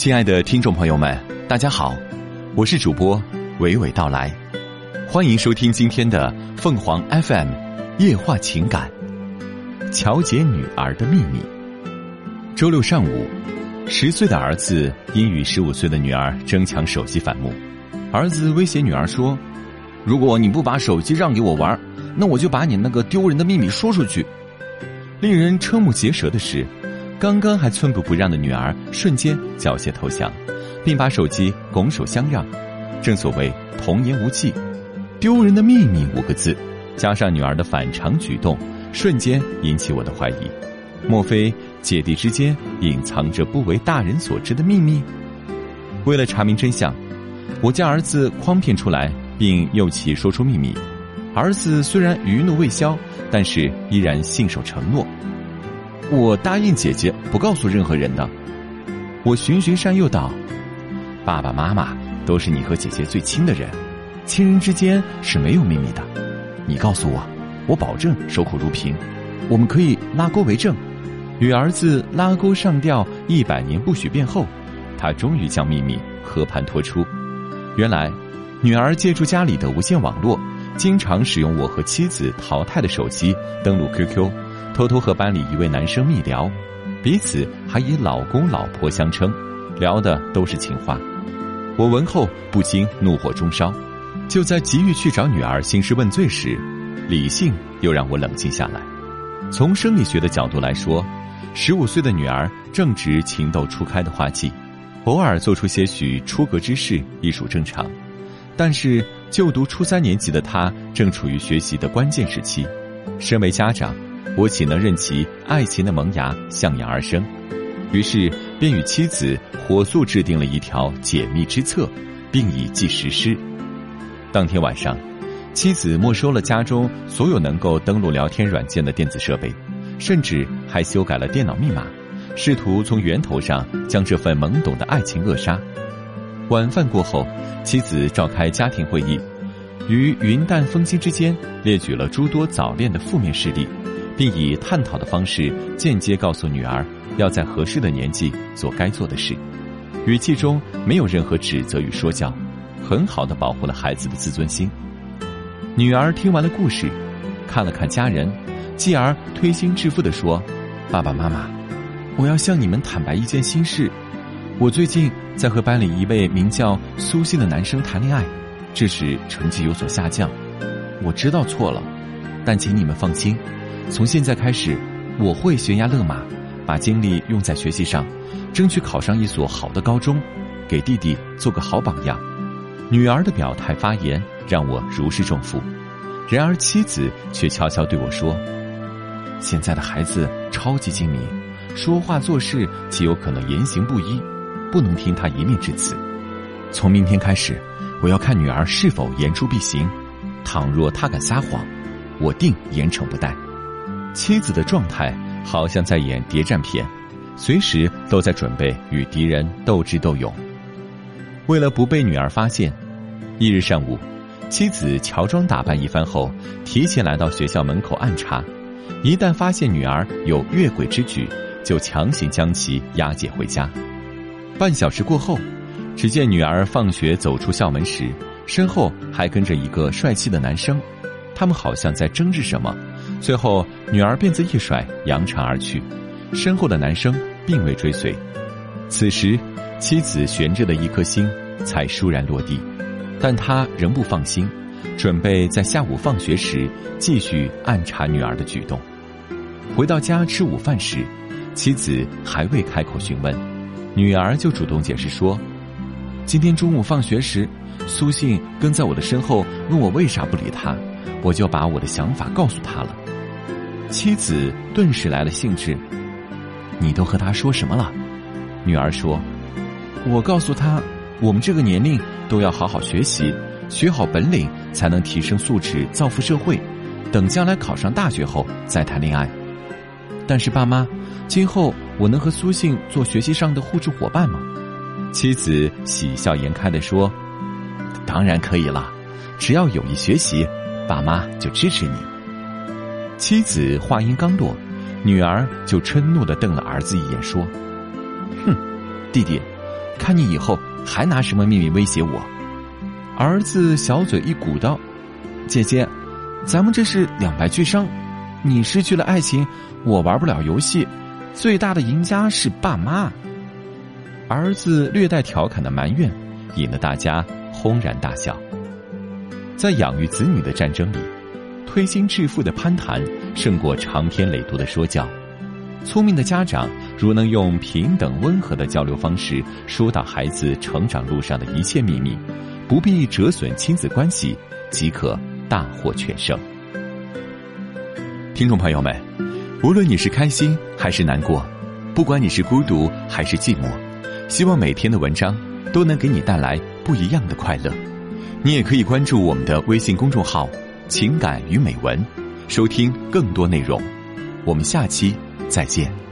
亲爱的听众朋友们，大家好，我是主播娓娓道来，欢迎收听今天的凤凰 FM 夜话情感。乔姐女儿的秘密。周六上午，十岁的儿子因与十五岁的女儿争抢手机反目，儿子威胁女儿说：“如果你不把手机让给我玩，那我就把你那个丢人的秘密说出去。”令人瞠目结舌的是。刚刚还寸步不让的女儿，瞬间缴械投降，并把手机拱手相让。正所谓童言无忌，丢人的秘密五个字，加上女儿的反常举动，瞬间引起我的怀疑。莫非姐弟之间隐藏着不为大人所知的秘密？为了查明真相，我将儿子诓骗出来，并诱其说出秘密。儿子虽然余怒未消，但是依然信守承诺。我答应姐姐不告诉任何人的。我循循善诱道：“爸爸妈妈都是你和姐姐最亲的人，亲人之间是没有秘密的。你告诉我，我保证守口如瓶。我们可以拉钩为证。”与儿子拉钩上吊一百年不许变后，他终于将秘密和盘托出。原来，女儿借助家里的无线网络，经常使用我和妻子淘汰的手机登录 QQ。偷偷和班里一位男生密聊，彼此还以老公老婆相称，聊的都是情话。我闻后不禁怒火中烧，就在急于去找女儿兴师问罪时，理性又让我冷静下来。从生理学的角度来说，十五岁的女儿正值情窦初开的花季，偶尔做出些许出格之事亦属正常。但是就读初三年级的她正处于学习的关键时期，身为家长。我岂能任其爱情的萌芽向阳而生？于是便与妻子火速制定了一条解密之策，并以即实施。当天晚上，妻子没收了家中所有能够登录聊天软件的电子设备，甚至还修改了电脑密码，试图从源头上将这份懵懂的爱情扼杀。晚饭过后，妻子召开家庭会议，于云淡风轻之间列举了诸多早恋的负面事例。并以探讨的方式间接告诉女儿，要在合适的年纪做该做的事，语气中没有任何指责与说教，很好的保护了孩子的自尊心。女儿听完了故事，看了看家人，继而推心置腹的说：“爸爸妈妈，我要向你们坦白一件心事，我最近在和班里一位名叫苏信的男生谈恋爱，致使成绩有所下降。我知道错了，但请你们放心。”从现在开始，我会悬崖勒马，把精力用在学习上，争取考上一所好的高中，给弟弟做个好榜样。女儿的表态发言让我如释重负，然而妻子却悄悄对我说：“现在的孩子超级精明，说话做事极有可能言行不一，不能听他一面之词。从明天开始，我要看女儿是否言出必行，倘若她敢撒谎，我定严惩不贷。”妻子的状态好像在演谍战片，随时都在准备与敌人斗智斗勇。为了不被女儿发现，一日上午，妻子乔装打扮一番后，提前来到学校门口暗查。一旦发现女儿有越轨之举，就强行将其押解回家。半小时过后，只见女儿放学走出校门时，身后还跟着一个帅气的男生，他们好像在争执什么。最后，女儿辫子一甩，扬长而去，身后的男生并未追随。此时，妻子悬着的一颗心才倏然落地，但他仍不放心，准备在下午放学时继续暗查女儿的举动。回到家吃午饭时，妻子还未开口询问，女儿就主动解释说：“今天中午放学时，苏信跟在我的身后，问我为啥不理他，我就把我的想法告诉他了。”妻子顿时来了兴致，你都和他说什么了？女儿说：“我告诉他，我们这个年龄都要好好学习，学好本领，才能提升素质，造福社会。等将来考上大学后再谈恋爱。但是爸妈，今后我能和苏信做学习上的互助伙伴吗？”妻子喜笑颜开的说：“当然可以了，只要有意学习，爸妈就支持你。”妻子话音刚落，女儿就嗔怒的瞪了儿子一眼，说：“哼，弟弟，看你以后还拿什么秘密威胁我？儿子小嘴一鼓道：“姐姐，咱们这是两败俱伤，你失去了爱情，我玩不了游戏，最大的赢家是爸妈。”儿子略带调侃的埋怨，引得大家轰然大笑。在养育子女的战争里，推心置腹的攀谈胜过长篇累牍的说教。聪明的家长如能用平等温和的交流方式疏导孩子成长路上的一切秘密，不必折损亲子关系，即可大获全胜。听众朋友们，无论你是开心还是难过，不管你是孤独还是寂寞，希望每天的文章都能给你带来不一样的快乐。你也可以关注我们的微信公众号“情感与美文”，收听更多内容。我们下期再见。